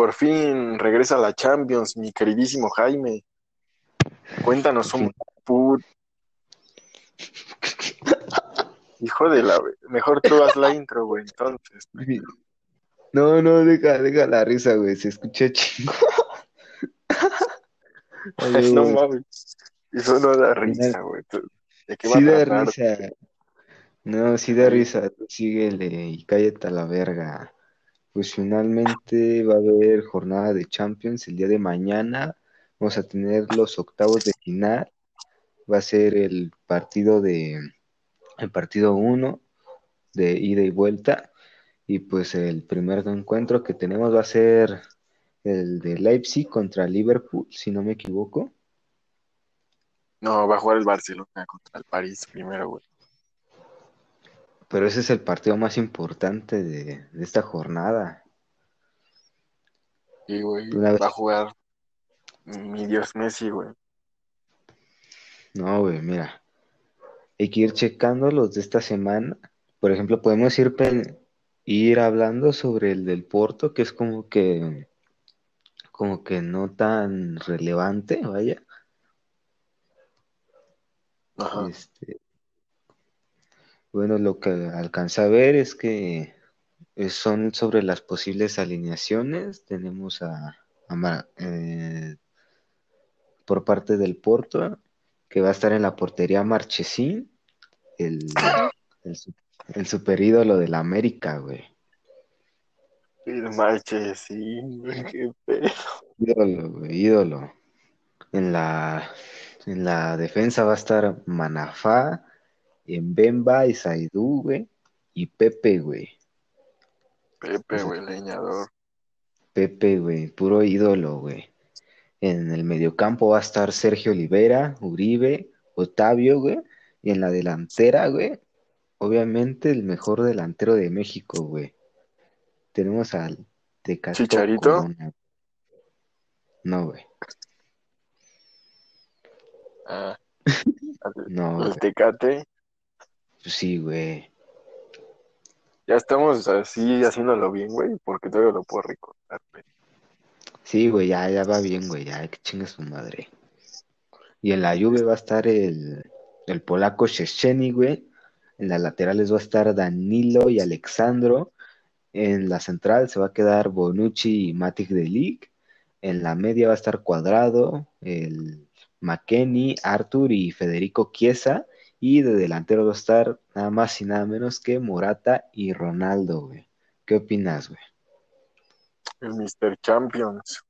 Por fin regresa la Champions, mi queridísimo Jaime. Cuéntanos un put. Hijo de la. Mejor tú haz la intro, güey, entonces. No, no, deja, deja la risa, güey. Se escucha chingo. Ay, no mames. Eso no da risa, güey. Sí da risa. No, sí da risa. síguele y cállate a la verga. Pues finalmente va a haber jornada de Champions el día de mañana. Vamos a tener los octavos de final. Va a ser el partido de el partido 1 de ida y vuelta. Y pues el primer encuentro que tenemos va a ser el de Leipzig contra Liverpool, si no me equivoco. No, va a jugar el Barcelona contra el París primero, güey. Pero ese es el partido más importante de, esta jornada. Sí, güey. Va a jugar mi Dios Messi, güey. No, güey, mira. Hay que ir checando los de esta semana. Por ejemplo, podemos ir, ir hablando sobre el del Porto, que es como que como que no tan relevante, vaya. Ajá. Este, bueno, lo que alcanza a ver es que son sobre las posibles alineaciones. Tenemos a, eh, por parte del Porto, que va a estar en la portería Marchesín, el, el, super ídolo de la América, güey. El Marchesín, güey, qué pedo. Ídolo, güey, ídolo. En la, en la defensa va a estar Manafá, en Bemba, Isaidú, güey, y Pepe, güey. Pepe, güey, leñador. Pepe, güey, puro ídolo, güey. En el mediocampo va a estar Sergio Olivera, Uribe, Otavio, güey. Y en la delantera, güey, obviamente el mejor delantero de México, güey. Tenemos al Tecate. ¿Chicharito? No, güey. Ah. no. El Tecate. Pues sí, güey. Ya estamos así haciéndolo bien, güey, porque todavía lo puedo recordar, güey. Sí, güey, ya, ya va bien, güey, ya, que chingue su madre. Y en la lluvia va a estar el, el polaco Shecheny, güey. En las laterales va a estar Danilo y Alexandro. En la central se va a quedar Bonucci y Matic de League. En la media va a estar Cuadrado, el McKenny, Arthur y Federico Chiesa. Y de delantero va a estar nada más y nada menos que Morata y Ronaldo, güey. ¿Qué opinas, güey? El Mr. Champions.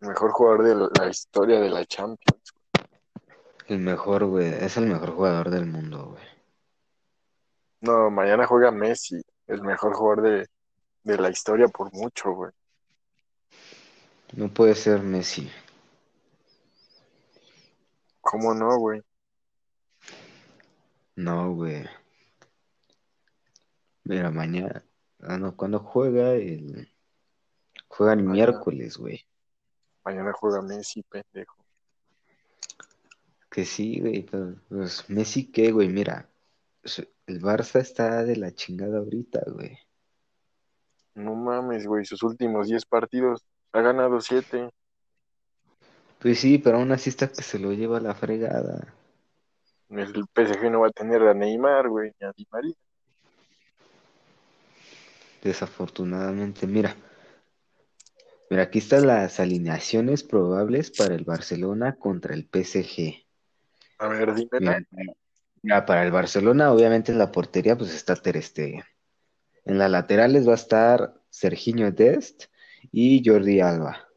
Mejor jugador de la historia de la Champions. El mejor, güey. Es el mejor jugador del mundo, güey. No, mañana juega Messi. El mejor jugador de, de la historia por mucho, güey. No puede ser Messi. ¿Cómo no, güey? No, güey. Mira, mañana. Ah, no, cuando juega el. Juega el miércoles, güey. Mañana juega Messi, pendejo. Que sí, güey, pero pues, Messi, ¿qué, güey? Mira, el Barça está de la chingada ahorita, güey. No mames, güey, sus últimos 10 partidos ha ganado 7. Pues sí, pero aún así está que se lo lleva a la fregada. El PSG no va a tener a Neymar, güey, ni a Di María. Desafortunadamente, mira. Mira, aquí están las alineaciones probables para el Barcelona contra el PSG. A ver, dime. Mira, para el Barcelona, obviamente en la portería, pues está Ter Stegen. En las laterales va a estar Serginho Dest y Jordi Alba.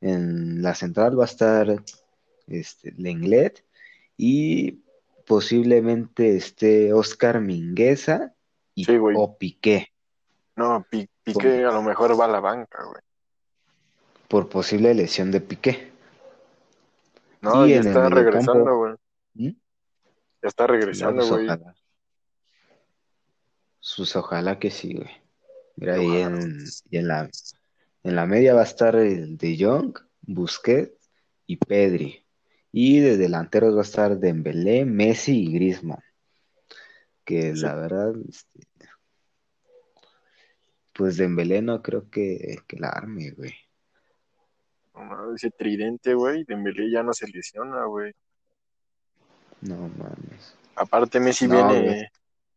En la central va a estar este, Lenglet y posiblemente esté Oscar Mingueza y, o Piqué. No, Piqué a lo mejor va a la banca, güey. Por posible lesión de Piqué. No, ya está regresando, güey. ¿Mm? Ya está regresando, güey. Sus ojalá que sí, güey. Mira, ahí en, y en la en la media va a estar el De Jong, Busquets y Pedri. Y de delanteros va a estar Dembélé, Messi y Griezmann. Que la verdad, este, pues Dembélé no creo que, que la arme, güey. No, ese tridente, güey, Dembélé ya no se lesiona, güey. No mames. Aparte Messi No, güey. viene,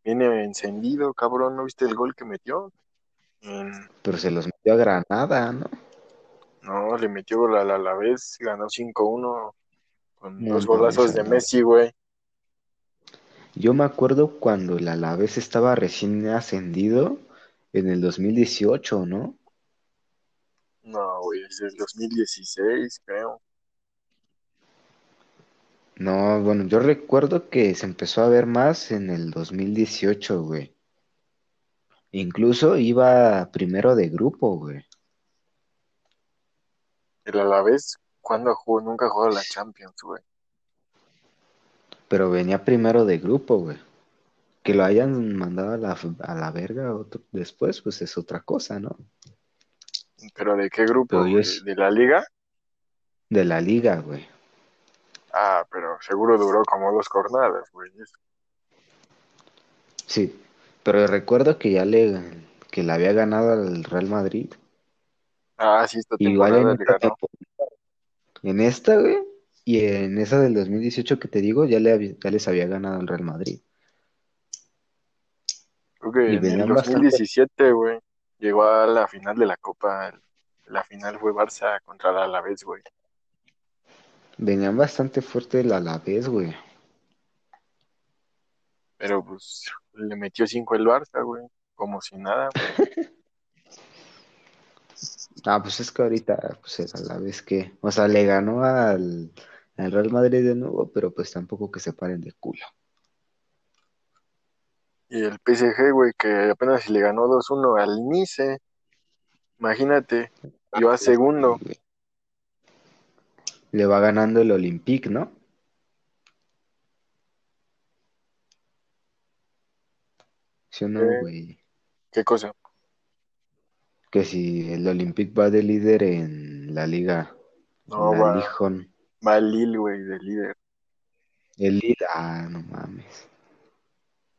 viene encendido, cabrón, ¿no viste el gol que metió? En- Pero se los metió a Granada, ¿no? no, le metió gol al Alavés, ganó 5-1 con No dos golazos de. Messi, güey. Yo me acuerdo cuando el Alavés estaba recién ascendido en el 2018, ¿no? No, güey, es del 2016, creo. No, bueno, yo recuerdo que se empezó a ver más en el 2018, güey. Incluso iba primero de grupo, güey. El Alavés, ¿cuándo jugó? Nunca jugó la Champions, güey. Pero venía primero de grupo, güey. Que lo hayan mandado a la, a la verga otro- después, pues es otra cosa, ¿no? ¿Pero de qué grupo? Es- ¿De la liga? De la liga, güey. Ah, pero seguro duró como dos jornadas, güey. Sí, pero recuerdo que ya le, que le había ganado al Real Madrid. Ah, sí, esta Igual en temporada le esta, ganó. temporada- en esta, güey, y en esa del 2018 que te digo, ya, le ya les había ganado al Real Madrid. Creo que Y en el venían bastante- 2017, güey, llegó a la final de la Copa. La final fue Barça contra el Alavés, güey. Venían bastante fuerte el Alavés, güey. Pero pues le metió cinco el Barça, güey. Como si nada, güey. Ah, pues es que ahorita, pues el Alavés que, o sea, le ganó al, al Real Madrid de nuevo, pero pues tampoco que se paren de culo. Y el PSG, güey, que apenas le ganó 2-1 al Nice. Imagínate, iba segundo. Le va ganando el Olympique, ¿no? ¿Sí o no, Sí. güey? ¿Qué cosa? Que si el Olympique va de líder en la liga, No, la va, Ligue 1. va el Lille, güey, de líder. El líder, ah, no mames.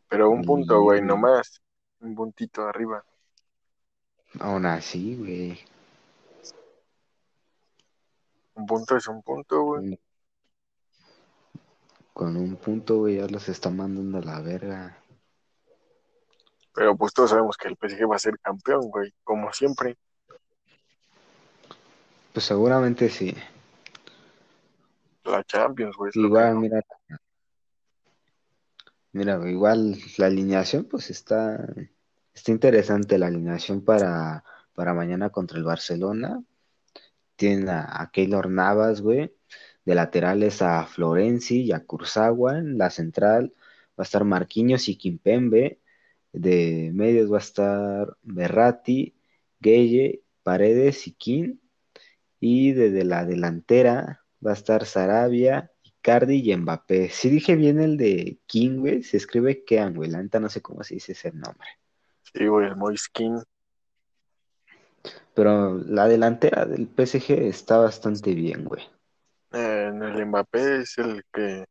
Pero un punto, güey, Lille. nomás. Un puntito arriba. Aún así, güey. Un punto es un punto, güey. Con un punto, güey, ya los está mandando a la verga. Pero pues todos sabemos que el PSG va a ser campeón, güey. Como siempre. Pues seguramente sí. La Champions, güey. Igual, mira, mira, igual la alineación, pues está, está interesante la alineación para, para mañana contra el Barcelona. Tienen a, a Keylor Navas, güey. De laterales a Florenzi y a Kurzawa. En la central va a estar Marquinhos y Kimpembe. De medios va a estar Berratti, Gueye, Paredes y King. Y desde la delantera va a estar Sarabia, Icardi y Mbappé. Si dije bien el de King, güey, se escribe Kean, güey. La neta no sé cómo se dice ese nombre. Sí, güey, el Moiskin. Pero la delantera del PSG está bastante bien, güey. Eh, en el Mbappé es el que.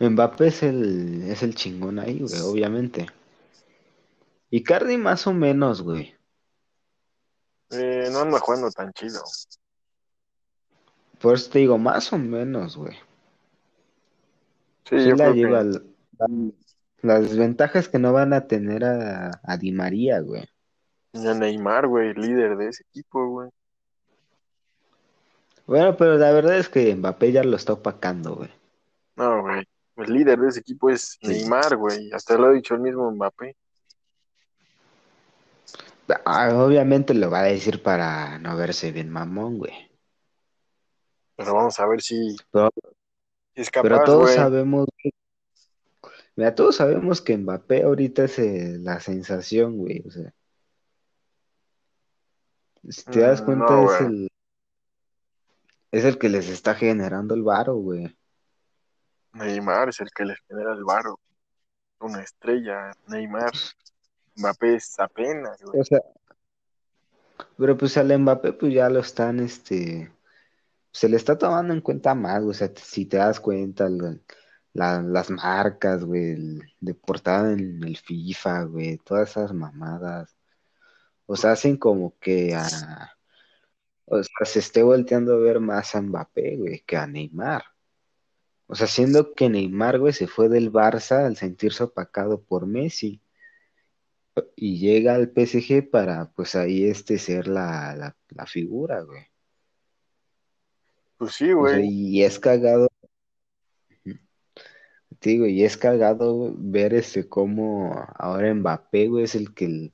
Mbappé es el, es el chingón ahí, güey, obviamente. Icardi más o menos, güey. eh, no anda jugando tan chido. Por eso te digo, más o menos, güey. Sí, Sí yo la creo lleva. que. la- Las desventajas que no van a tener a, a Di María, güey. Y a Neymar, güey, líder de ese equipo, güey. Bueno, pero la verdad es que Mbappé ya lo está opacando, güey. No, güey. El líder de ese equipo es Sí. Neymar, güey. Hasta lo ha dicho el mismo Mbappé. Ah, obviamente lo va a decir para no verse bien mamón, güey. Pero vamos a ver si Pero, es pero capaz, todos güey. sabemos, mira, todos sabemos que Mbappé ahorita es eh, la sensación, güey. O sea, si te das Mm, cuenta, no, es el, es el que les está generando el varo, güey. Neymar es el que les genera el varo. Una estrella, Neymar. Mbappé es apenas, güey. O sea, pero pues al Mbappé, pues ya lo están, este, se le está tomando en cuenta más. O sea, si te das cuenta, la- la- las marcas, güey, de portada en el FIFA, güey, todas esas mamadas. O sea, hacen como que a, o sea, se esté volteando a ver más a Mbappé, güey, que a Neymar. O sea, siendo que Neymar, güey, se fue del Barça al sentirse opacado por Messi. Y llega al PSG para, pues ahí este ser la, la, la figura, güey. Pues sí, O sea, güey. y es cagado, te digo, y es cagado ver este cómo ahora Mbappé, güey, es el que el,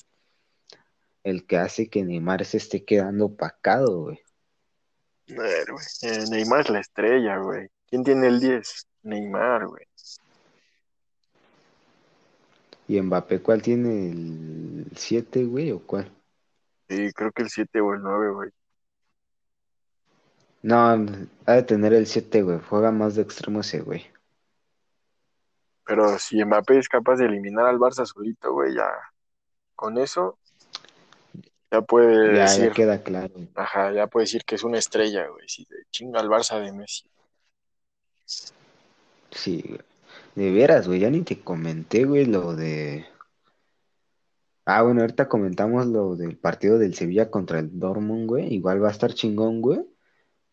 el que hace que Neymar se esté quedando opacado, güey. A ver, güey. Eh, Neymar es la estrella, güey. ¿Quién tiene el 10? Neymar, güey. ¿Y Mbappé cuál tiene el 7, güey, o cuál? Sí, creo que el 7 o el 9, güey. No, ha de tener el 7, güey. Juega más de extremo ese, güey. Pero si Mbappé es capaz de eliminar al Barça solito, güey, ya con eso ya puede Ya, decir, ya queda claro. ajá, ya puede decir que es una estrella, güey. Si te chinga al Barça de Messi. Sí, güey. De veras, güey, ya ni te comenté, güey, lo de... Ah, bueno, ahorita comentamos lo del partido del Sevilla contra el Dortmund, güey. Igual va a estar chingón, güey,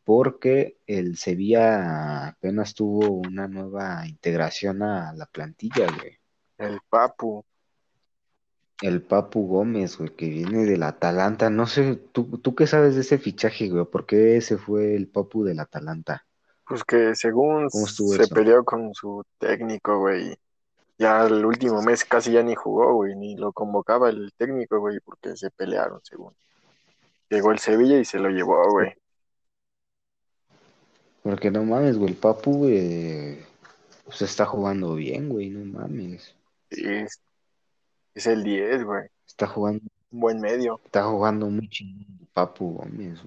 porque el Sevilla apenas tuvo una nueva integración a la plantilla, güey. El Papu. El Papu Gómez, güey, que viene del Atalanta. No sé, ¿tú, tú qué sabes de ese fichaje, güey? ¿Por qué ese fue el Papu del Atalanta? Pues que según ¿Cómo estuvo se eso? peleó con su técnico, güey. Ya el último mes casi ya ni jugó, güey, ni lo convocaba el técnico, güey, porque se pelearon, según. Llegó el Sevilla y se lo llevó, güey. Porque no mames, güey, el Papu, güey, pues está jugando bien, güey, no mames. Sí, es, es el 10, güey. Está jugando, Un buen medio. está jugando muy chingón Papu Gómez.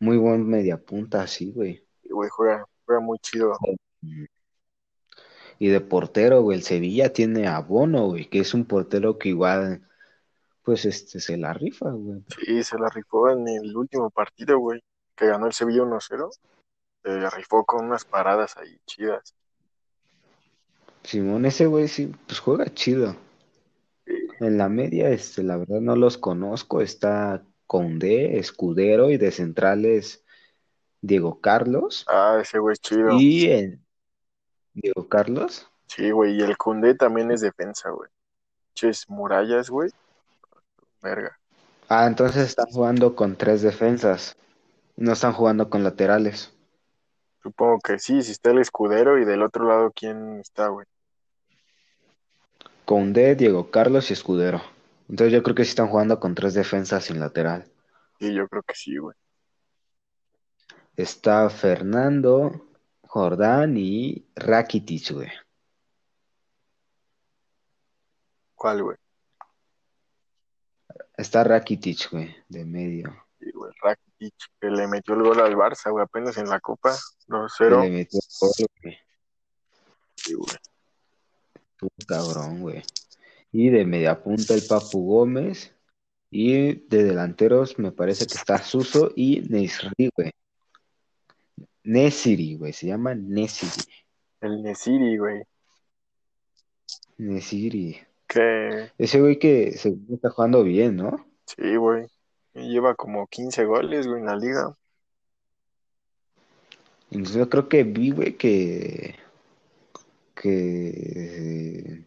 Muy buen mediapunta, así, güey. Güey, juega, juega muy chido. Y de portero, güey, el Sevilla tiene a Bono, güey, que es un portero que igual, pues, este, se la rifa, güey. Sí, se la rifó en el último partido, güey, que ganó el Sevilla 1-0. Se la rifó con unas paradas ahí chidas. Simón, ese güey sí, pues juega chido. Sí. En la media, este, la verdad no los conozco. Está Condé, Escudero y de centrales Diego Carlos. Ah, ese güey es chido. Y en Diego Carlos. Sí, güey, y el Cundé también es defensa, güey. Ches murallas, güey. Verga. Ah, entonces están jugando con tres defensas. No están jugando con laterales. Supongo que sí, si está el escudero y del otro lado, ¿quién está, güey? Condé, Diego Carlos y Escudero. Entonces yo creo que sí están jugando con tres defensas sin lateral. Sí, yo creo que sí, güey. Está Fernando, Jordán y Rakitic, güey. ¿Cuál, güey? Está Rakitic, güey, de medio. Sí, güey, Rakitic, que le metió el gol al Barça, güey, apenas en la Copa. Que 2-0. le metió gol, güey. Sí, güey. Estuvo cabrón, güey. Y de media punta el Papu Gómez. Y de delanteros me parece que está Suso y Nesri, güey. Nesiri, güey. Se llama Nesiri. El Nesiri, güey. Nesiri. Que Ese güey que se está jugando bien, ¿no? sí, güey. Lleva como 15 goles, güey, en la liga. Entonces yo creo que vi, güey, que, que,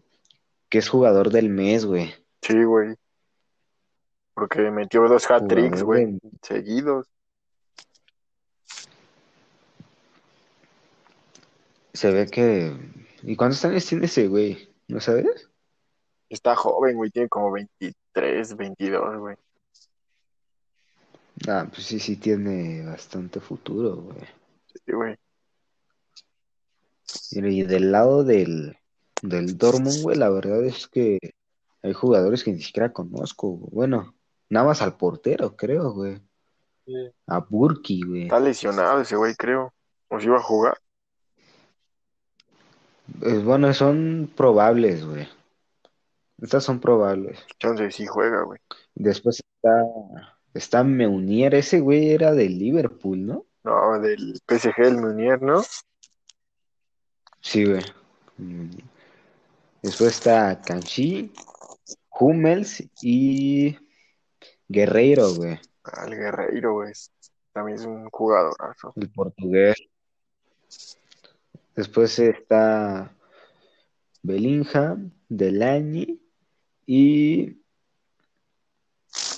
que es jugador del mes, güey. Sí, güey. Porque metió dos hat-tricks, güey, del- seguidos. Se ve que... ¿Y cuántos años tiene ese güey? ¿No sabes? Está joven, güey, tiene como 23, 22, güey. Ah, pues sí, sí tiene bastante futuro, güey. Sí, güey. Y del lado del, del Dortmund, güey, la verdad es que hay jugadores que ni siquiera conozco, güey. Bueno, nada más al portero, creo, güey. A Burki, güey. Está lesionado ese güey, creo. O si iba a jugar. Pues, bueno, son probables, güey. Estas son probables. Entonces sí juega, güey. Después está, está Meunier, ese güey era del Liverpool, ¿no? No, del PSG, el Munier, ¿no? Sí, güey. Después está Kanchi, Hummels y Guerreiro, güey. Al Guerreiro, güey. también es un jugadorazo. el portugués. Después está Bellingham, Delaney y,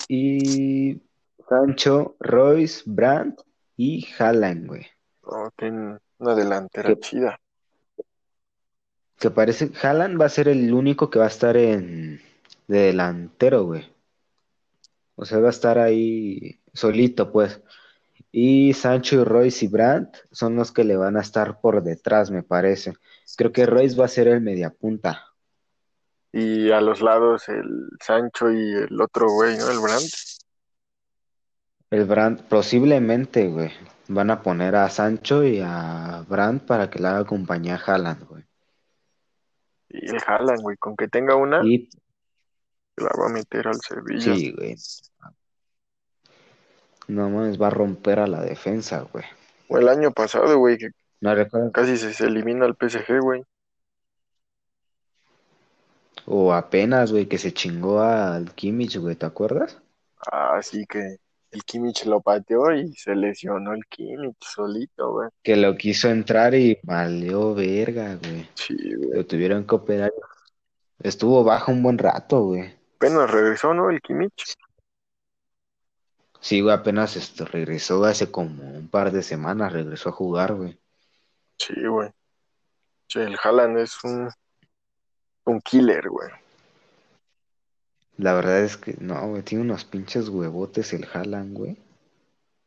y Sancho, Royce, Brandt y Haaland, güey. No, tiene una delantera ¿Qué? chida. Que parece, Haaland va a ser el único que va a estar en de delantero, güey. O sea, va a estar ahí solito, pues. Y Sancho y Royce y Brandt son los que le van a estar por detrás, me parece. Creo que Royce va a ser el mediapunta. Y a los lados el Sancho y el otro güey, ¿no? El Brandt. El Brandt, posiblemente, güey. Van a poner a Sancho y a Brandt para que le haga compañía a Haaland, güey. Y el Haaland, güey. Con que tenga una, Y la va a meter al Sevilla. sí, güey. No mames, va a romper a la defensa, güey. O el año pasado, güey, que No recuerdo. casi se, se elimina al PSG, güey. O apenas, güey, que se chingó al Kimmich, güey, ¿te acuerdas? Así que el Kimmich lo pateó y se lesionó el Kimmich solito, güey. Que lo quiso entrar y valió verga, güey. Sí, güey. Lo tuvieron que operar. Estuvo bajo un buen rato, güey. Apenas regresó, ¿no? El Kimmich. Sí, güey, apenas este, regresó hace como un par de semanas, regresó a jugar, güey. Sí, güey. Sí, el Haaland es un, un killer, güey. La verdad es que no, güey, tiene unos pinches huevotes el Haaland, güey.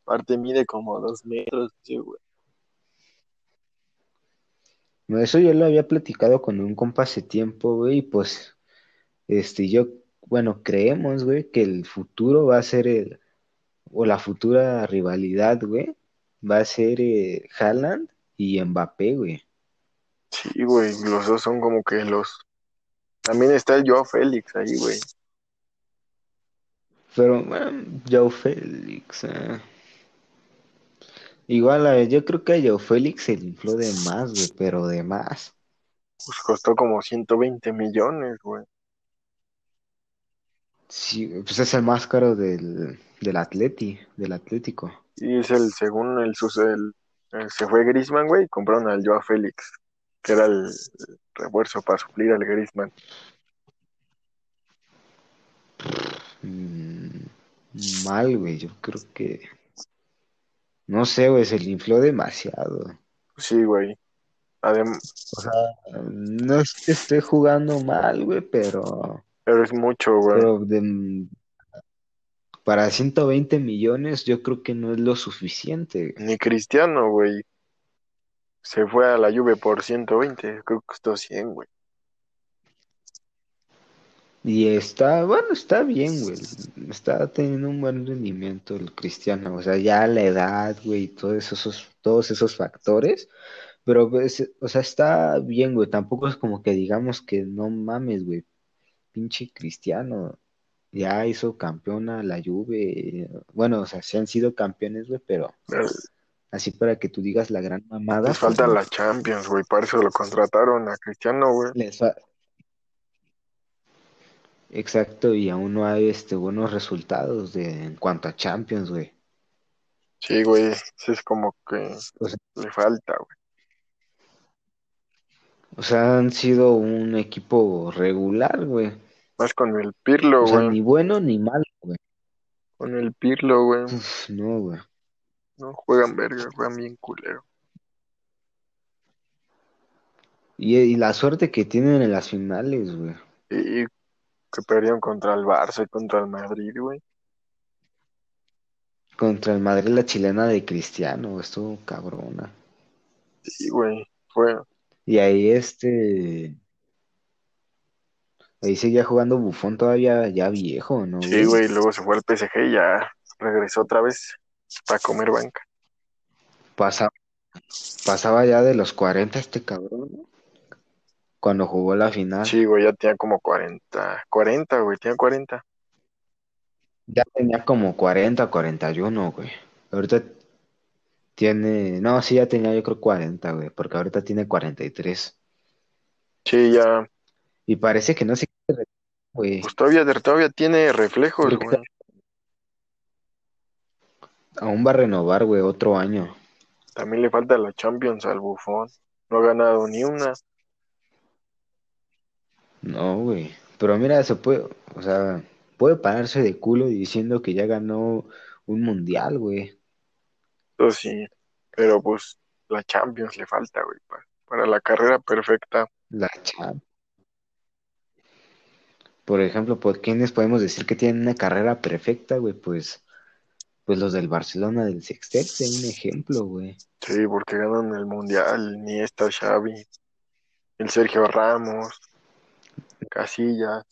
Aparte mide como dos metros, sí, güey. No, Eso yo lo había platicado con un compa hace tiempo, güey, y pues, este, yo, bueno, creemos, güey, que el futuro va a ser el, o la futura rivalidad, güey, va a ser eh, Haaland y Mbappé, güey. Sí, güey. Los dos son como que los. También está el Joao Félix ahí, güey. Pero, bueno, Joao Félix, eh. Igual, eh, yo creo que a Joao Félix se le infló de más, güey, pero de más. Pues costó como 120 millones, güey. Sí, pues es el más caro del, del Atleti, del Atlético. Y es el, según el, el, el- se fue Griezmann, güey, y compraron al Joao Félix, que era el, el refuerzo para suplir al Griezmann. Mm, mal, güey, yo creo que... No sé, güey, se le infló demasiado. Sí, güey. Adem- O sea, no es que esté jugando mal, güey, pero... pero es mucho, güey. Pero de- para 120 millones yo creo que no es lo suficiente. Ni Cristiano, güey. Se fue a la Juve por 120, creo que costó 100, güey. Y está, bueno, está bien, güey. Está teniendo un buen rendimiento el Cristiano. O sea, ya la edad, güey, todos esos, todos esos factores. Pero, pues, o sea, está bien, güey. Tampoco es como que digamos que no mames, güey. Pinche Cristiano. Ya hizo campeón a la Juve. Bueno, o sea, sí han sido campeones, güey, pero así para que tú digas la gran mamada. Les pues, falta no. la Champions, güey. Para eso lo contrataron a Cristiano, güey. Les fa- Exacto, y aún no hay este buenos resultados de, en cuanto a Champions, güey. Sí, güey. Sí, es como que O sea, le falta, güey. o sea, han sido un equipo regular, güey. Más con el Pirlo, O sea, güey. ni bueno ni malo, güey. Con el Pirlo, güey. Uf, no, güey. No juegan verga, juegan bien culero. Y, y la suerte que tienen en las finales, güey. Y que perdieron contra el Barça y contra el Madrid, güey. Contra el Madrid, la chilena de Cristiano, estuvo cabrona. Sí, güey. Fue. Y ahí este. Ahí seguía jugando Bufón todavía ya viejo, ¿no, Sí, güey. Luego se fue al PSG y ya regresó otra vez para comer banca. Pasaba, pasaba ya de los 40 este cabrón, ¿no? Cuando jugó la final. Sí, güey. Ya tenía como 40. 40, güey. Tenía 40. Ya tenía como 40, 41, güey. Ahorita tiene, no, sí, ya tenía yo creo 40, güey, porque ahorita tiene 43. Sí, ya. Y parece que no se quiere retirar, güey. Pues todavía, todavía tiene reflejos, Creo que güey. Aún va a renovar, güey, otro año. También le falta la Champions al Bufón. No ha ganado ni una. No, güey. Pero mira, se puede, o sea, puede pararse de culo diciendo que ya ganó un mundial, güey. Eso sí. Pero pues la Champions le falta, güey. Para, para la carrera perfecta. La Champions. Por ejemplo, ¿por quiénes podemos decir que tienen una carrera perfecta, güey? Pues, pues los del Barcelona del Sextete, un ejemplo, güey. Sí, porque ganan el Mundial. Iniesta, Xavi. El Sergio Ramos. Casillas.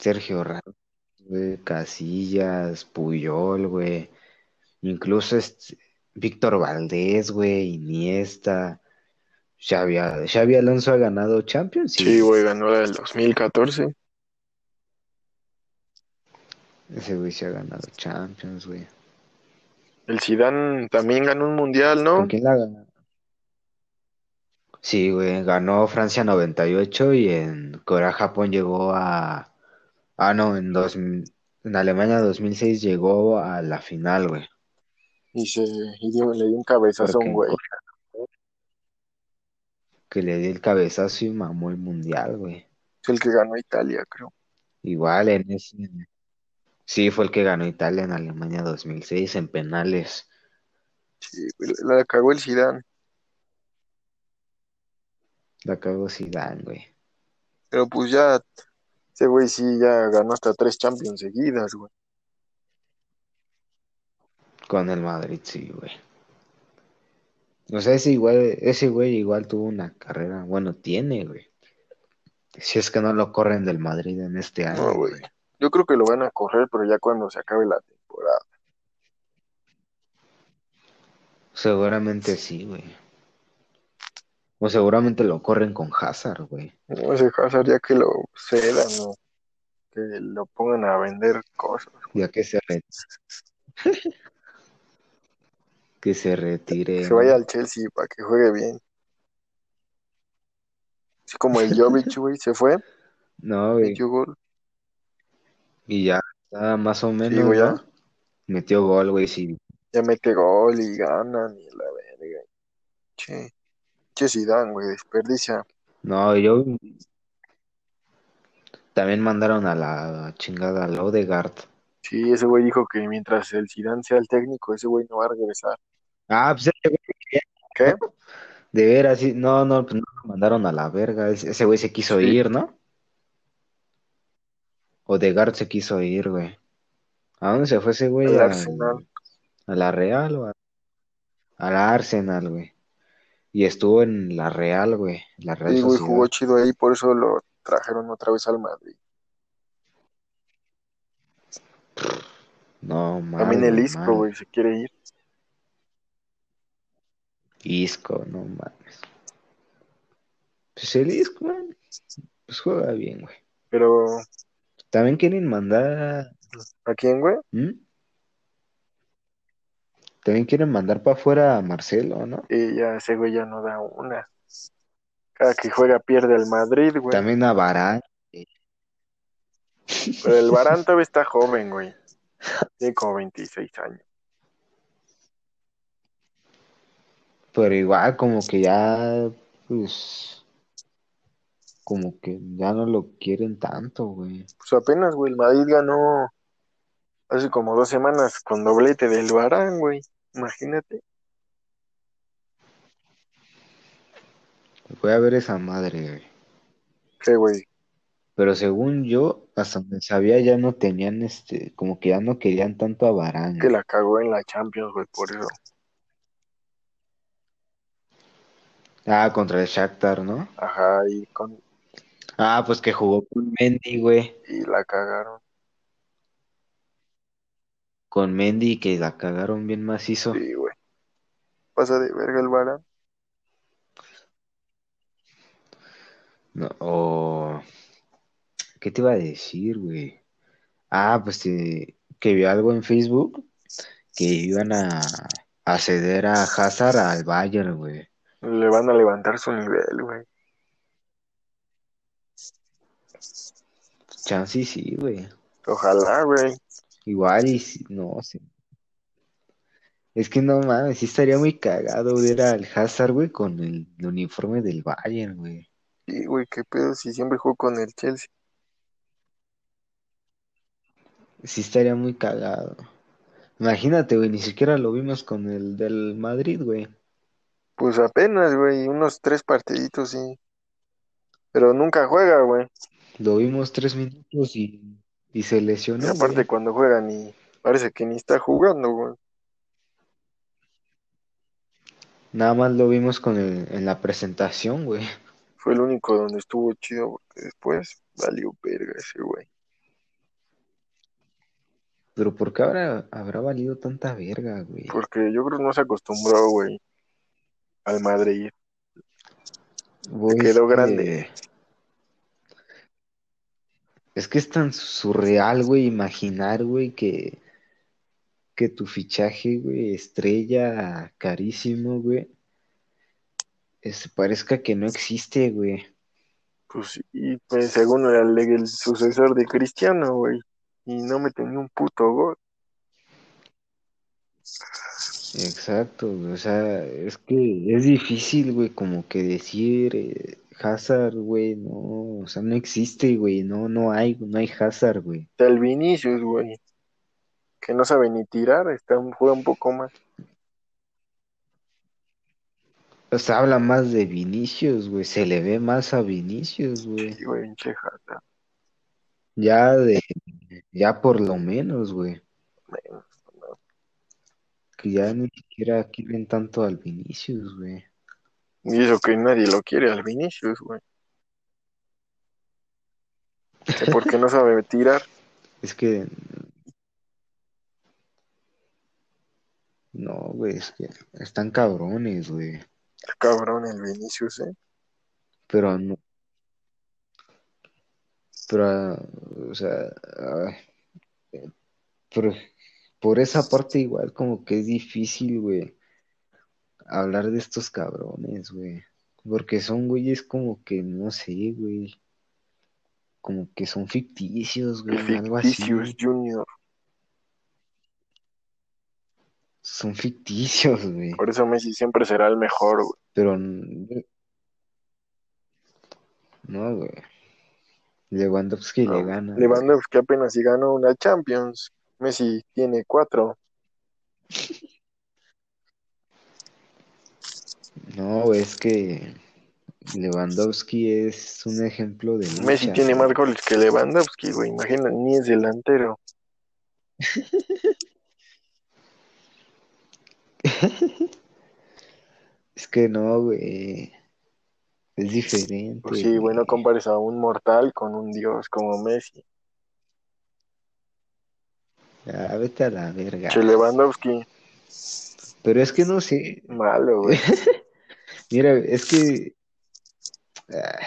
Sergio Ramos, güey, Casillas, Puyol, güey. Incluso este, Víctor Valdés, güey, Iniesta. Xavi, Xavi Alonso ha ganado Champions, Sí, güey, ganó la del 2014. Ese güey se ha ganado Champions, güey. El Zidane también ganó un mundial, ¿no? ¿Con quién la ganó? Sí, güey, ganó Francia 98 y en Corea-Japón llegó a... Ah, no, en, dos... en Alemania 2006 llegó a la final, güey. Y, se... y dio... le dio un cabezazo a un güey. Que le dio el cabezazo y mamó el mundial, güey. Es el que ganó Italia, creo. Igual en ese... Sí, fue el que ganó Italia en Alemania 2006 en penales. Sí, la cagó el Zidane. La cagó Zidane, güey. Pero pues ya, ese güey sí ya ganó hasta tres Champions seguidas, güey. Con el Madrid, sí, güey. O sea, ese igual, ese güey igual tuvo una carrera, bueno, tiene, güey. Si es que no lo corren del Madrid en este año. No, güey. Yo creo que lo van a correr, pero ya cuando se acabe la temporada. Seguramente sí, güey. O seguramente lo corren con Hazard, güey. No, ese Hazard ya que lo cedan, ¿no? Que lo pongan a vender cosas. Ya que se retire. que se retire. Que se vaya al Chelsea para que juegue bien. Así como el Jovic, güey, se fue. No, güey. Metió gol. Y ya está más o menos, sí, ¿no? Metió gol, güey, sí. Ya mete gol y ganan y la verga. Che, che Zidane, güey, desperdicia. No, yo... También mandaron a la chingada al Odegaard. Sí, ese güey dijo que mientras el Zidane sea el técnico, ese güey no va a regresar. Ah, pues ese güey... ¿Qué? De veras, sí. No, no, pues no lo mandaron a la verga. Ese güey se quiso sí. ir, ¿no? Odegaard se quiso ir, güey. ¿A dónde se fue ese güey? Al Arsenal. ¿A la Real o a... a la Arsenal, güey? Y estuvo en la Real, güey. La Real sí, güey, jugó chido ahí, por eso lo trajeron otra vez al Madrid. No, mal, También el Isco, güey, se quiere ir. Isco, no mames. Pues el Isco, güey, pues juega bien, güey. Pero también quieren mandar. ¿A quién, güey? ¿Mm? También quieren mandar para afuera a Marcelo, ¿no? Y ya ese güey ya no da una. Cada que juega pierde el Madrid, güey. También a Barán. Pero el Barán todavía está joven, güey. Tiene como 26 años. Pero igual, como que ya, pues, como que ya no lo quieren tanto, güey. Pues apenas, güey, el Madrid ganó hace como dos semanas con doblete del Barán, güey. Imagínate. Voy a ver esa madre, güey. ¿Qué, güey? Pero según yo, hasta donde sabía ya no tenían, este, como que ya no querían tanto a Barán. Que la cagó en la Champions, güey, por eso. Ah, contra el Shakhtar, ¿no? Ajá, y con... Ah, pues que jugó con Mendy, güey. Y la cagaron. Con Mendy que la cagaron bien macizo. Sí, güey. Pasa de verga el Barán. No, o... ¿Qué te iba a decir, güey? Ah, pues que, que vio algo en Facebook que iban a, a ceder a Hazard al Bayern, güey. Le van a levantar su nivel, güey. Chance sí, güey. Ojalá, güey. Igual y si- no sé. Es que no mames, sí estaría muy cagado ver al Hazard, güey, con el, el uniforme del Bayern, güey. Sí, güey, qué pedo si siempre jugó con el Chelsea. Sí estaría muy cagado. Imagínate, güey, ni siquiera lo vimos con el del Madrid, güey. Pues apenas, güey, unos tres partiditos, sí. Pero nunca juega, güey. Lo vimos tres minutos y, y se Y lesionó, aparte güey. cuando juega ni... Parece que ni está jugando, güey. Nada más lo vimos con el, en la presentación, güey. Fue el único donde estuvo chido, porque después valió verga ese güey. Pero ¿por qué habrá, habrá valido tanta verga, güey? Porque yo creo que no se acostumbró, güey, al Madrid. Güey, quedó grande. Es que es tan surreal, güey, imaginar, güey, que, que tu fichaje, güey, estrella carísimo, güey, es, parezca que no existe, güey. Pues sí, pues, según era el, el sucesor de Cristiano, güey. Y no me tenía un puto gol. Exacto, güey, o sea, es que es difícil, güey, como que decir eh, Hazard, güey, no, o sea, no existe, güey, no, no hay, no hay Hazard, güey. Está el Vinicius, güey. Que no sabe ni tirar, está, juega un poco más. O sea, habla más de Vinicius, güey, se le ve más a Vinicius, güey. Sí, güey, pinche jata. Ya de, ya por lo menos, güey. Menos, no. Que ya ni siquiera quieren tanto al Vinicius, güey. Y eso que nadie lo quiere al Vinicius, güey. Que porque no sabe tirar. Es que. No, güey, es que están cabrones, güey. Está cabrón el Vinicius, eh. Pero no. Pero, o sea. ay, pero por esa parte, igual, como que es difícil, güey. Hablar de estos cabrones, güey. Porque son güeyes como que, no sé, güey. Como que son ficticios, güey, El algo así. Ficticius Junior. Son ficticios, güey. Por eso Messi siempre será el mejor, güey. Pero no, güey. Lewandowski le No, gana. güey. Lewandowski apenas si ganó una Champions. Messi tiene cuatro. No, es que Lewandowski es un ejemplo de Messi tiene más goles que Lewandowski, güey. Imagina, ni es delantero. Es que no, güey. Es diferente, Pues sí, güey, no güey. compares a un mortal con un dios como Messi. Ah, vete a la verga. Che, Lewandowski, Pero es que no sé. malo, güey. Mira, es que. ah,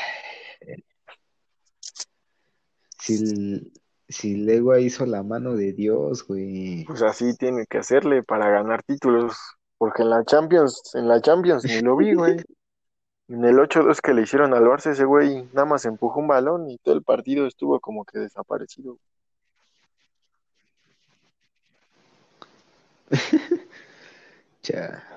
si, si Legua hizo la mano de Dios, güey. Pues así tiene que hacerle para ganar títulos. Porque en la Champions, en la Champions ni lo vi, güey. En el 8-2 que le hicieron al Barça, ese güey nada más empujó un balón y todo el partido estuvo como que desaparecido. Cha.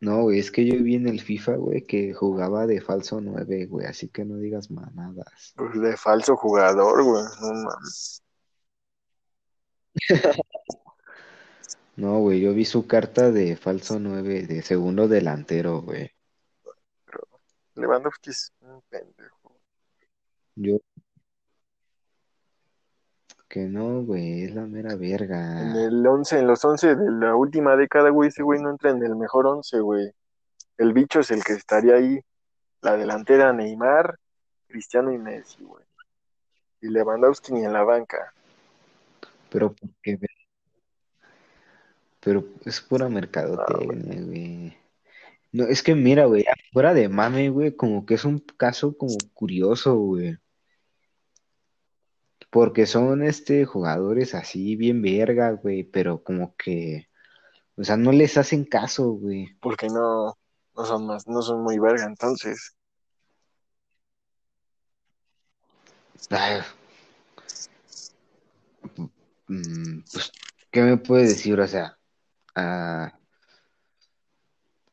No, güey, es que yo vi en el FIFA, güey, que jugaba de falso 9, güey, así que no digas mamadas. Pues de falso jugador, güey. No mames. No, güey, yo vi su carta de falso 9, de segundo delantero, güey. Lewandowski es un pendejo. Yo. Que no, güey, es la mera En verga. el 11, en los 11 de la última década, güey, ese güey no entra en el mejor 11, güey. El bicho es el que estaría ahí. La delantera Neymar, Cristiano y Messi, güey. Y Lewandowski ni en la banca. Pero porque. Pero es pura mercadotecnia, güey. No, es que mira, güey, fuera de mame, güey, como que es un caso como curioso, güey. Porque son este jugadores así bien verga, güey, pero como que, o sea, no les hacen caso, güey. Porque no, no son más, no son muy verga, entonces. Ay, mm, pues, ¿qué me puedes decir? O sea, a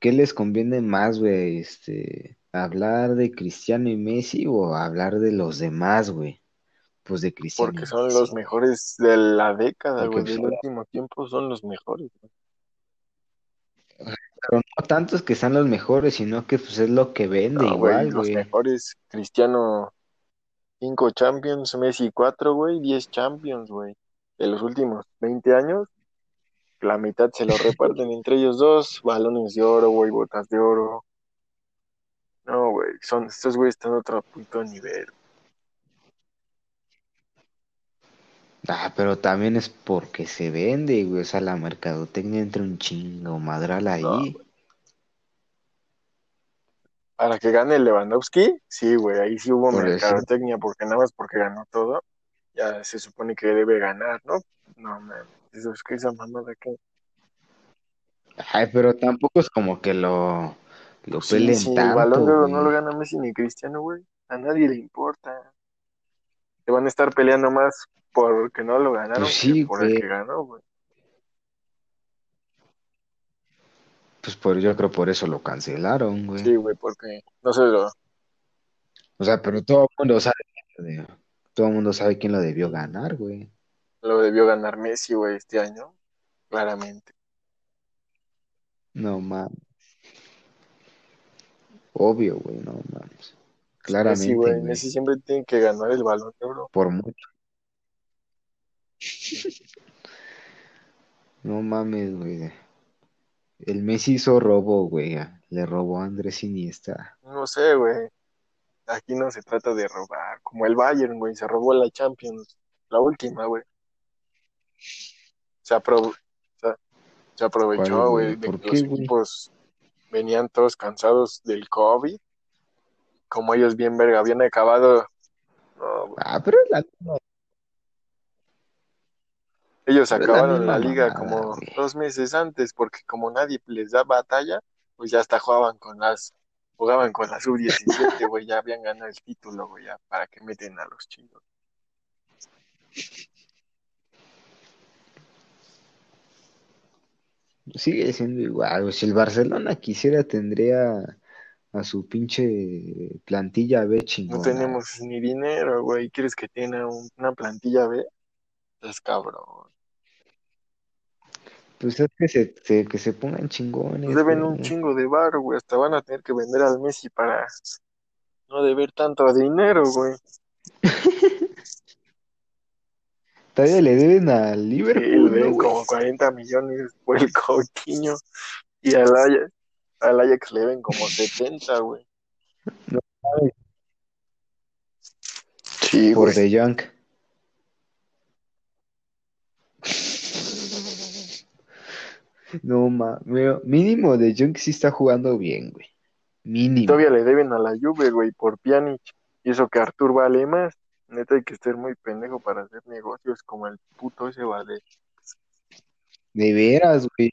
¿qué les conviene más, güey? Este, hablar de Cristiano y Messi o hablar de los demás, güey. Pues de Cristiano Porque son Messi, los mejores de la década, güey, pues, del último tiempo son los mejores. güey. pero no tantos que sean los mejores, sino que pues es lo que vende No, güey, igual, los güey. mejores, Cristiano 5 Champions, Messi 4, güey, 10 Champions, güey. De los últimos 20 años, la mitad se lo reparten entre ellos dos, balones de oro, güey, botas de oro. No, güey, son, estos güeyes están a otro puto nivel. Ah, pero también es porque se vende, güey. O sea, la mercadotecnia entra un chingo madral ahí. Para que gane Lewandowski, sí, güey, ahí sí hubo Por eso. mercadotecnia, porque nada más porque ganó todo, ya se supone que debe ganar, ¿no? No, man, eso es que esa mamada que... Ay, pero tampoco es como que lo, lo Sí, peleen si el tanto, balón de oro no lo gana Messi ni Cristiano, güey, a nadie le importa. Te van a estar peleando más porque no lo ganaron Pues que sí, por el que ganó, güey. Pues por, yo creo por eso lo cancelaron, güey. Sí, güey, porque no se lo... O sea, pero todo el mundo sabe, todo el mundo sabe quién lo debió ganar, güey. lo debió ganar Messi, güey, este año, claramente. No mames. Obvio, güey, no mames. Messi, Claramente, güey, güey. Messi siempre tiene que ganar el balón de oro. Por mucho. No mames, güey. El Messi hizo robo, güey. Le robó a Andrés Iniesta. No sé, güey. Aquí no se trata de robar. Como el Bayern, güey, se robó la Champions. La última, güey. Se, apro- se, se aprovechó, ¿Cuál, güey, de ¿Por que qué, los güey? equipos venían todos cansados del COVID. Como ellos bien verga habían acabado. No. Ah, pero es la Ellos pero es la acabaron la liga mamada, como güey. dos meses antes, porque como nadie les da batalla, pues ya hasta jugaban con las, jugaban con la sub-17, güey, ya habían ganado el título, güey, ya, para que meten a los chingos. Sigue siendo igual, güey. Si el Barcelona quisiera, tendría a su pinche plantilla B No chingona. tenemos ni dinero, güey, ¿quieres que tenga un- una plantilla B? Es cabrón. Pues es que se, se- que se pongan chingones, Nos deben un chingo de bar, güey, hasta van a tener que vender al Messi para no deber tanto dinero, güey. Todavía le deben al Sí, Liverpool, ¿no, deben como 40 millones por el Coutinho y al Ajax, al Ajax le deben como 70, güey. No mames, Sí, por güey. De Jong. No mames, mínimo De Jong sí está jugando bien, güey. Mínimo. todavía le deben a la Juve, güey, por Pjanic. Y eso que Artur vale más. Neta hay que ser muy pendejo para hacer negocios como el puto ese vale. De veras, güey.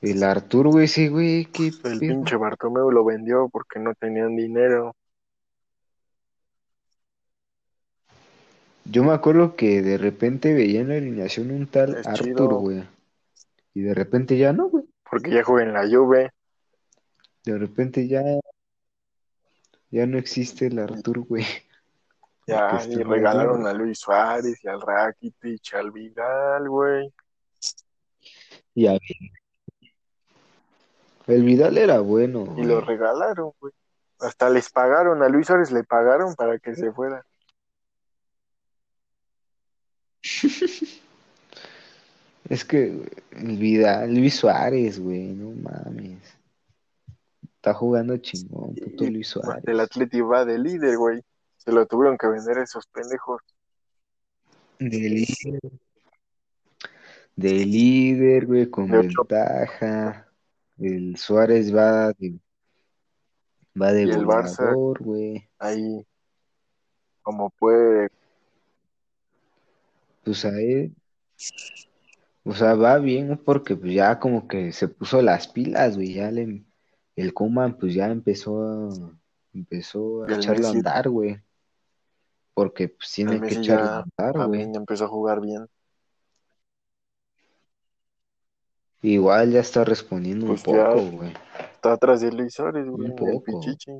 El Artur, güey, ese güey, qué El pedo. pinche Bartomeu lo vendió porque no tenían dinero. Yo me acuerdo que de repente veía en la alineación un tal Es chido. güey. Y de repente ya no, güey. Porque ya juega en la Juve. De repente ya, ya no existe el Artur, güey. Ya, Porque y regalaron a Luis Suárez y al Rakitic, al Vidal, güey. Y a- el Vidal era bueno, Y lo regalaron, güey. Hasta les pagaron, a Luis Suárez le pagaron para que se fuera. Es que el Vidal, Luis Suárez, güey, no mames. Está jugando chingón, puto Luis el Suárez. Atleti va de líder, güey. Se lo tuvieron que vender a esos pendejos. De líder, de líder, güey, con De ventaja. El Suárez va de, va de Y el Barça güey. ahí, como puede, Pues a él, o sea, va bien porque pues ya como que se puso las pilas, güey. Ya le, el Koeman pues ya empezó a, empezó a echarlo a andar, güey. Porque pues tiene que echarlo a ya andar, güey. también empezó a jugar bien. Igual ya está respondiendo un Pues poco, güey. está atrás de Un güey, el poco. Pichichi.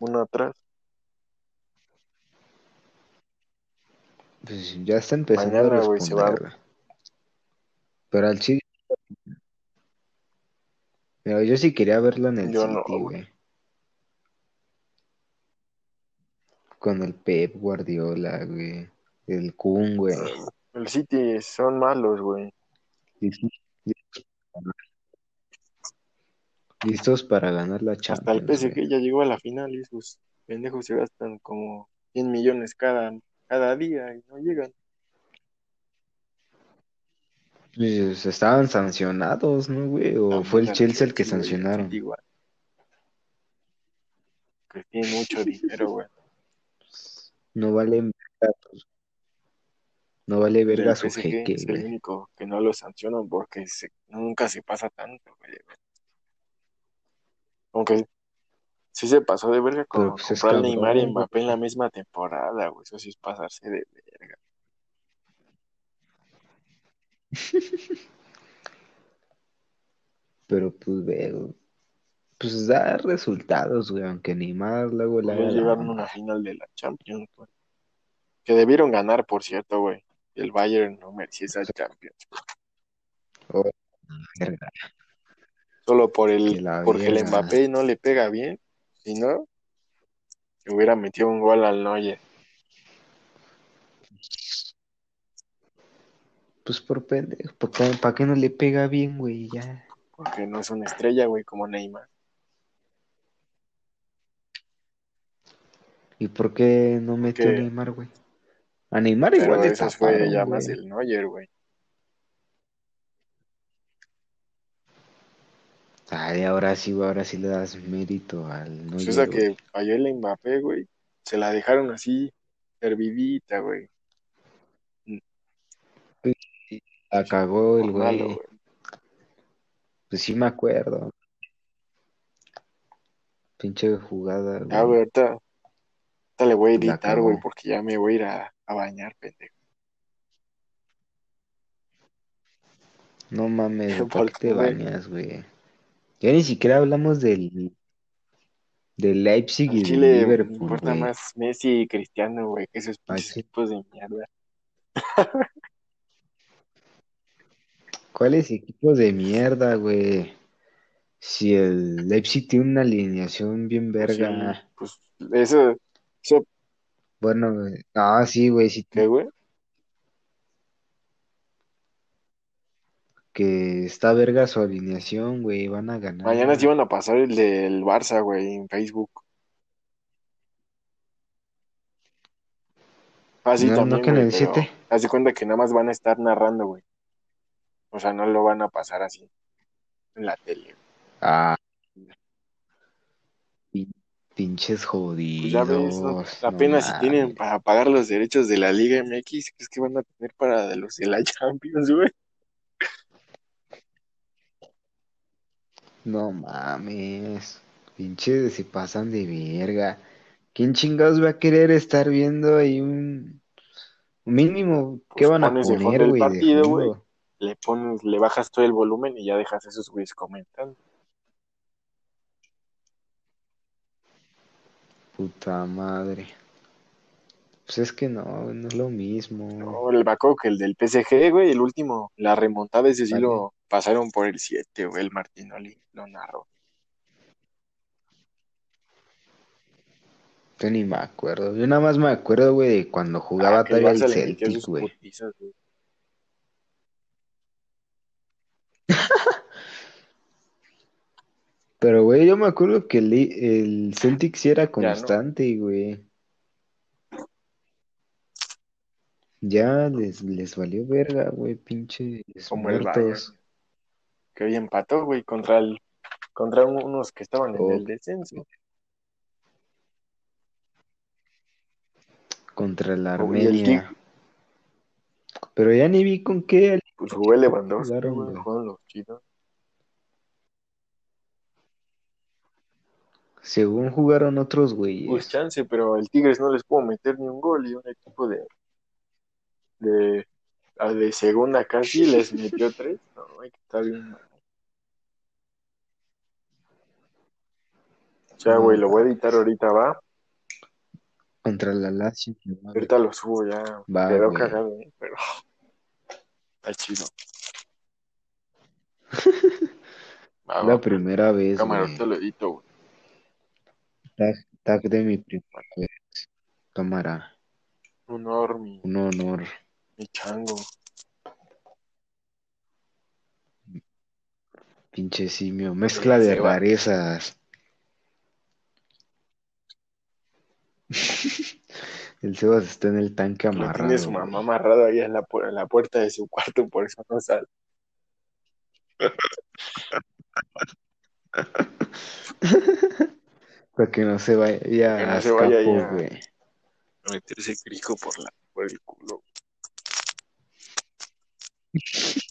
Uno atrás. Pues ya está empezando Mañana, a güey, se va. responder, güey. Pero al Chile. Pero yo sí quería verlo en el Yo no, City, güey. güey. Con el Pep Guardiola, güey. El Kun, güey. El City son malos, güey. Listos para ganar la Hasta el Champions, PSG ya llegó a la final y sus pendejos se gastan como 100 millones cada, cada día y no llegan. Pues estaban sancionados, ¿no, güey? O fue el Chelsea el que sancionaron. Igual. Que tiene mucho dinero, güey. No vale verga, pues. No vale verga su jeque, es el único que no lo sancionan porque se- nunca se pasa tanto, güey. Aunque sí se pasó de verga con pues es comprar Neymar y Mbappé en la misma temporada, güey. Eso sí es pasarse de verga. Pero pues veo. Pues da resultados, güey. Aunque Neymar luego la llegaron a una final de la Champions, güey. Que debieron ganar, por cierto, güey. El Bayern no merecía esa Champions. Oh. Solo por el, porque el. Mbappé no le pega bien. Si no, le hubiera metido un gol al Neuer. Pues por pendejo. ¿Por qué, ¿Para qué no le pega bien, güey? Ya. Porque no es una estrella, güey, como Neymar. ¿Y por qué no metió Neymar, güey? A Neymar Pero igual le eso fue ya más del Neuer, güey. Ay, ahora sí, güey, ahora sí le das mérito al Pues Neuer, esa güey. que falló el Mbappé, güey. Se la dejaron así, servidita, güey. La cagó el malo, güey. Pues sí me acuerdo. Pinche jugada, Ya, güey, güey. ahorita, ahorita le voy a editar, güey, porque ya me voy a ir a, a bañar, pendejo. No mames, güey, ¿para Porque, qué te bañas, güey? Ya ni siquiera hablamos del, del Leipzig al y del Chile me Liverpool, importa güey. más Messi y Cristiano, güey, que esos pinches sí. equipos de mierda. ¿Cuáles equipos de mierda, güey? Si el Leipzig tiene una alineación bien Pues sí, verga. pues eso, eso, Bueno, güey. Ah, sí, güey, sí. ¿qué, güey? Que está verga su alineación, güey. Van a ganar. Mañana sí iban a pasar el del Barça, güey, en Facebook. Ah, sí, No, no también, que en güey, el pero 7. haz de cuenta que nada más van a estar narrando, güey. O sea, no lo van a pasar así en la tele. Ah, pinches Pues ya ves, ¿no? jodidos. No apenas si tienen para pagar los derechos de la Liga MX, ¿crees que van a tener para los de la Champions, güey? No mames. Pinches se pasan de verga. ¿Quién chingados va a querer estar viendo ahí un mínimo? ¿Qué Pues van a poner, güey? Le pones, le bajas todo el volumen y ya dejas esos güeyes comentando. Puta madre. Pues es que no, no es lo mismo. No, el Baco que el del PSG, güey, el último, la remontada, ese sí Vale. lo pasaron por el 7, güey, el Martinoli lo narró. Yo ni me acuerdo. Yo nada más me acuerdo, güey, de cuando jugaba Ah, todavía el Celtic, sus güey. putizas, güey. Pero, güey, yo me acuerdo que el, el Celtic sí era constante, güey. Ya les, les valió verga, güey, pinches como el muertos. que hoy empató, güey, contra el, contra unos que estaban en el descenso. contra la el Armenia. Pero ya ni vi con qué pues jugó Lewandowski, jugaron, güey, güey. jugaron los chidos. Según jugaron otros Pues güeyes. chance, pero el Tigres no les pudo meter ni un gol y un equipo de, de, A de segunda casi les metió tres. No, hay que estar bien. O sea, güey, lo voy a editar ahorita, va. Contra la Lazio. Ahorita lo subo ya. Va, Quedó güey. cagado, ¿eh? pero está chido. Va, La va, primera vez, cámara, güey. ahorita lo edito, güey. Tag, tag de mi primera vez. Cámara. Un honor, mi, Un honor. mi chango. Pinche simio. Mezcla de rarezas. El Sebas está en el tanque amarrado. tiene su mamá amarrado ahí en la, pu- en la puerta de su cuarto, por eso no sale. Para que no se vaya Que no a se vaya escapo, ya. güey. A meterse crico por, la, por el culo.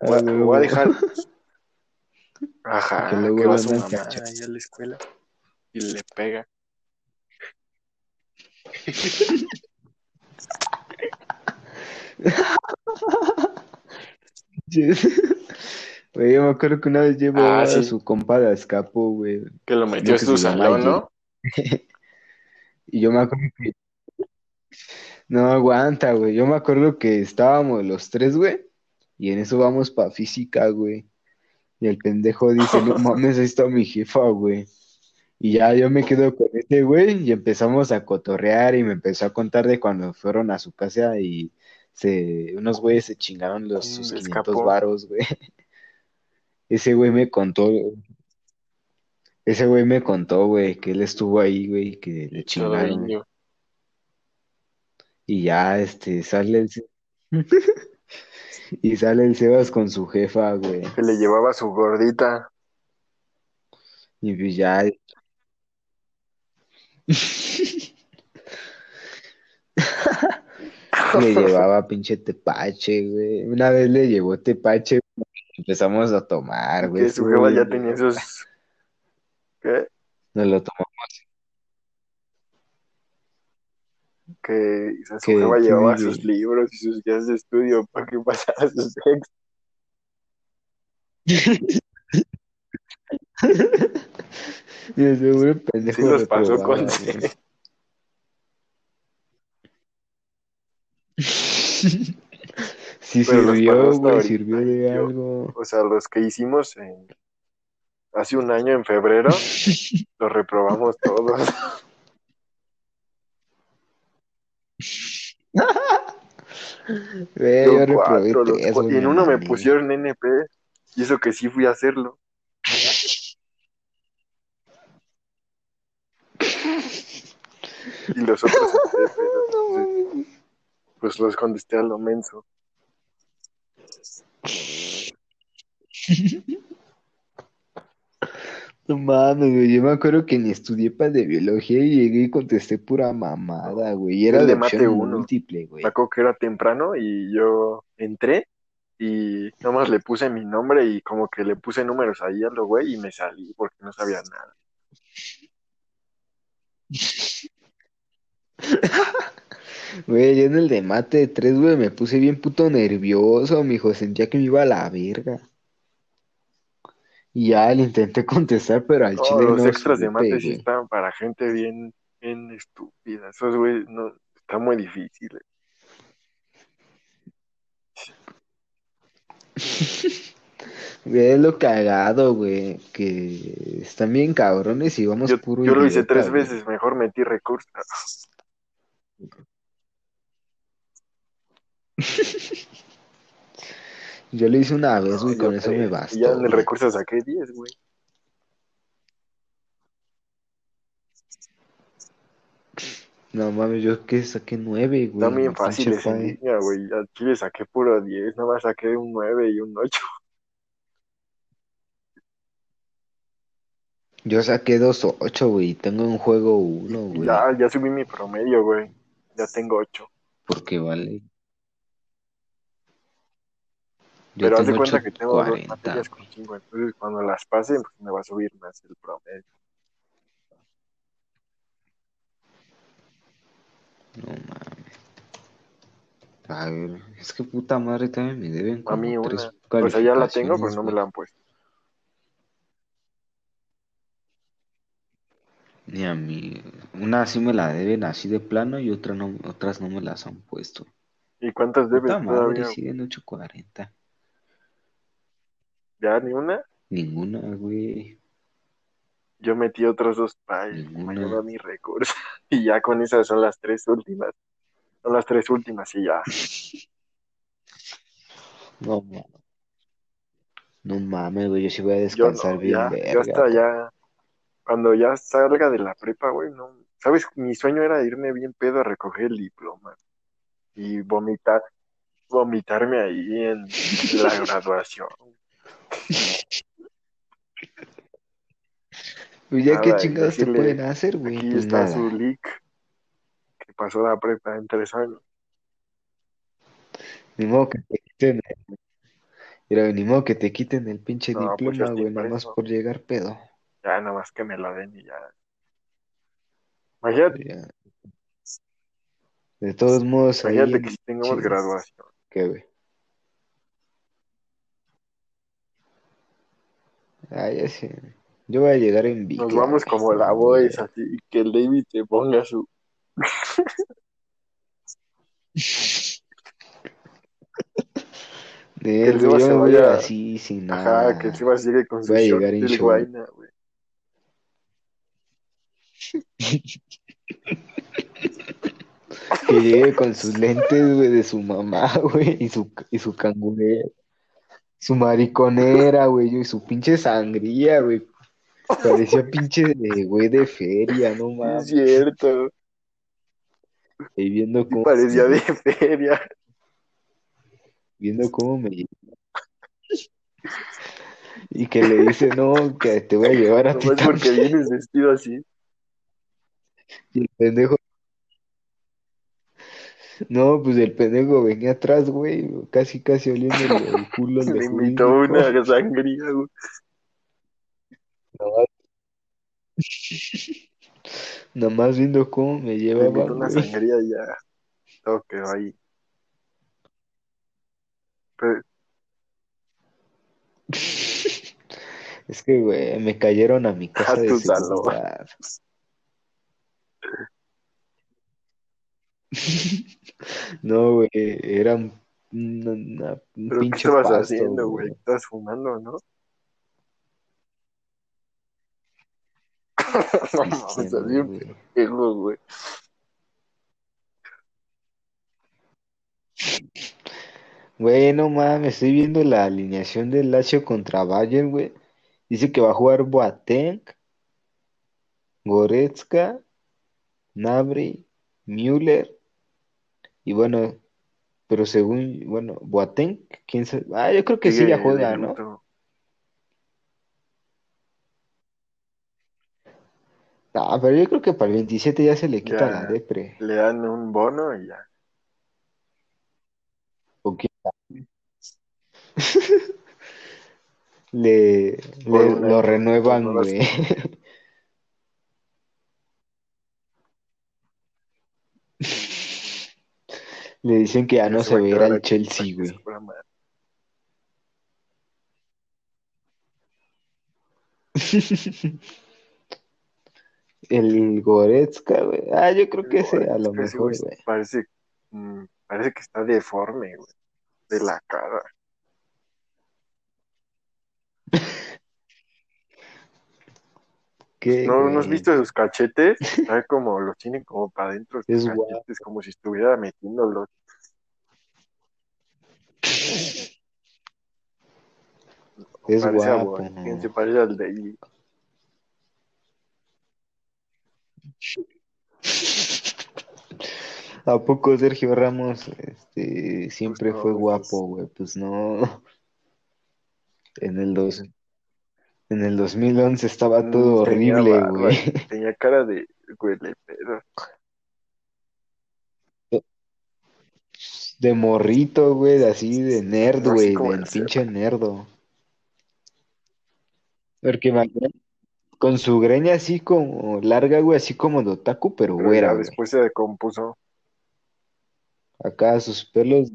Voy, güey, voy a dejar. Ajá, Que luego que va lo su andan mamá cachando. ahí a la escuela y le pega. Güey, yo me acuerdo que una vez llevó Ah, a sí. su compa de escapo, güey. Que lo metió a su salón, ¿no? Y yo me acuerdo que... No aguanta, güey. Yo me acuerdo que estábamos los tres, güey. Y en eso vamos pa' física, güey. Y el pendejo dice, no mames, ahí está mi jefa, güey. Y ya yo me quedo con este, güey. Y empezamos a cotorrear y me empezó a contar de cuando fueron a su casa y se... unos güeyes se chingaron los, Mm, sus le 500 escapó. varos, güey. Ese güey me contó, ese güey me contó, güey, que él estuvo ahí, güey, que le chingaron. Y ya, este, sale el... Y sale el Sebas con su jefa, güey. Que le llevaba su gordita. Y pues ya... Le llevaba pinche tepache, güey. Una vez le llevó tepache, empezamos a tomar, güey. que su bien ya tenía esos. ¿Qué? Nos lo tomamos. Que o sea, su sí, llevaba sus libros y sus guías de estudio para que pasara sus ex. Y de seguro pendejo Sí los pasó con. Sí Pero sirvió, güey, sirvió de yo- algo. O sea, los que hicimos en- hace un año en febrero, los reprobamos todos. Güey, Yo yo reprobé cuatro, los y en uno me pusieron NP, y eso que sí fui a hacerlo. Y los otros entonces, pues los contesté a lo menso. No mames, güey. Yo me acuerdo que ni estudié para de biología y llegué y contesté pura mamada, güey. Y era El de de mate uno. múltiple, güey. Me acuerdo que era temprano y yo entré y nomás le puse mi nombre y como que le puse números ahí a lo güey y me salí porque no sabía nada. Güey, yo en el de mate 3, güey, me puse bien puto nervioso, mijo. Sentía que me iba a la verga. Y ya le intenté contestar, pero al chile los no extras de mate sí estaban para gente bien, bien estúpida. Esos güey no, está muy difícil. Es lo cagado, güey. Que están bien cabrones y vamos Yo, puro yo lo hice idiota, tres güey. veces, mejor metí recursos. Yo lo hice una vez, No, güey, yo con eso me. Y ya en el recurso saqué 10, güey. No mames, yo que saqué nueve, güey. Están bien en PAE. línea, güey. Al chile saqué puro 10, nada más saqué un 9 y un 8. Yo saqué dos ocho, güey. y Tengo un juego uno, güey. Ya, ya subí mi promedio, güey. Ya tengo 8. Porque vale. Yo Pero haz de cuenta que tengo dos 8.40, materias con 5, entonces cuando las pase, pues me va a subir más el promedio. No mames. A ver, es que puta madre también me deben A mí tres una. O sea, ya la tengo, pero no me la han puesto. Ni a mí. Una sí me la deben así de plano y otra no, otras no me las han puesto. ¿Y cuántas debes Puta madre, todavía? siguen 8.40. ¿Ya ni una? Ninguna, güey. Yo metí otros dos para Ninguna. mañana mi récord. Y ya con esas son las tres últimas. Son las tres últimas y ya. No mames. No mames, güey. Yo sí voy a Yo descansar no, bien ya, verga. yo hasta ya. Cuando ya salga de la prepa, güey, no. ¿Sabes? Mi sueño era irme bien pedo a recoger el diploma. Y vomitar, vomitarme ahí en la graduación. Pues ya qué chingados te pueden hacer, güey. Aquí Pues está nada. su leak. Que pasó la prepa en tres años. Ni modo que te quiten el... Mira, ni modo que te quiten el pinche No, pues diploma, güey, nada más por llegar pedo. Ya nada más que me la den y ya. Imagínate, Ya. De todos modos, ahí imagínate en que si tengamos graduación. ¿Qué, güey? Ah, ya sé. Yo voy a llegar en Vicky. Nos vamos como la voz, así, que el David te ponga su. De que el yo se vaya- así, sin nada. Ajá, que el Sebas llegue con su Voy a short llegar en del short. Guayna, güey. Que llegue con sus lentes, güey, de su mamá, güey, y su, y su cangurera. Su mariconera, güey, y su pinche sangría, güey. Parecía pinche de, güey, de feria, no Sí, es mames. cierto. Y viendo cómo, parecía de feria. viendo cómo me. Y que le dice, no, que te voy a llevar a ti Nomás porque vienes vestido así. Y el pendejo, no, pues el pendejo venía atrás, güey, casi, casi oliendo el culo al de Le invitó una sangría, güey. Nomás, nomás viendo cómo me Le invitó llevaban, una güey. sangría y ya. Todo quedó ahí. Pero, Es que, güey, me cayeron a mi casa de seguridad. No, güey, era un, una- una- un pero ¿qué pinche estabas pasto, haciendo, güey? güey. Estabas fumando, ¿no? No mames, Pisteando, así un güey. pendejo, güey. Güey, no mames, estoy viendo la alineación del Lazio contra Bayern, güey. Dice que va a jugar Boateng, Goretzka, Gnabry, Müller y bueno, pero según, bueno, Boateng, quién sabe. Ah, yo creo que sí Sigue ya juega, ¿no? Ah, pero yo creo que para el 27 ya se le quita la Ya depre. le dan un bono y ya. ¿O qué? Le, Por le- un lo año, renuevan, güey. Le dicen que ya Ya no se se va a va a ir quedar al aquí Chelsea, que güey. se fuera mal. El Goretzka, güey. Ah, yo creo que ese a lo mejor, güey parece, mm, parece que está deforme, güey, de la cara. ¿Qué, ¿No, ¿no has visto sus cachetes? Está como, los tiene como para adentro sus Es guapo. cachetes, como si estuviera metiéndolos. Es Parece a guapo. Boateng, se parece al de ¿A poco Sergio Ramos este, siempre Pues no, fue güey, guapo, güey? Pues no. En el dos, en el 2011 estaba todo Mm, tenía horrible, güey. tenía cara de huele pedo. De morrito, güey, de así de nerd, No güey, como del el pinche nerdo. Porque imagínate, con su greña así como larga, güey, así como de otaku, pero Pero güera, ya güey. después se decompuso. Acá sus pelos,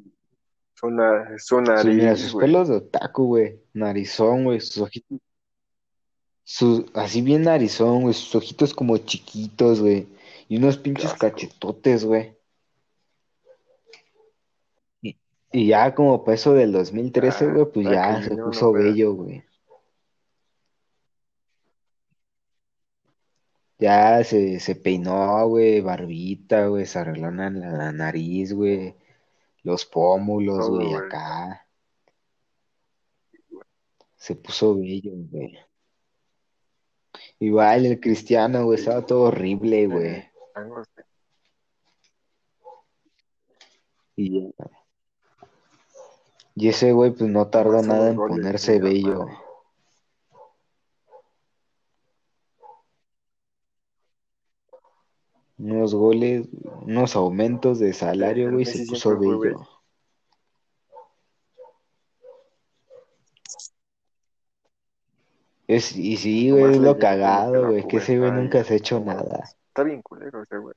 Su, na- su mira, sus güey. pelos de otaku, güey. Narizón, güey. Sus ojitos, sus, así bien narizón, güey. Sus ojitos como chiquitos, güey. Y unos pinches cachetotes, güey. Y, y ya como para eso del 2013, Ya, güey, pues ya se no puso bello, güey. Ya se, se peinó, güey, barbita, güey, se arregló la, la nariz, güey, los pómulos, Todo, güey, güey. acá. Se puso bello, güey. Igual el cristiano, güey, estaba todo horrible, güey. Eh. Y, y ese güey, pues no tardó nada unos en goles, ponerse bello. madre. Unos goles, unos aumentos de salario, güey, se puso bello. bello. Es, y sí, güey, es lo cagado, güey, que ese güey nunca se ha hecho nada. Está bien culero ese güey.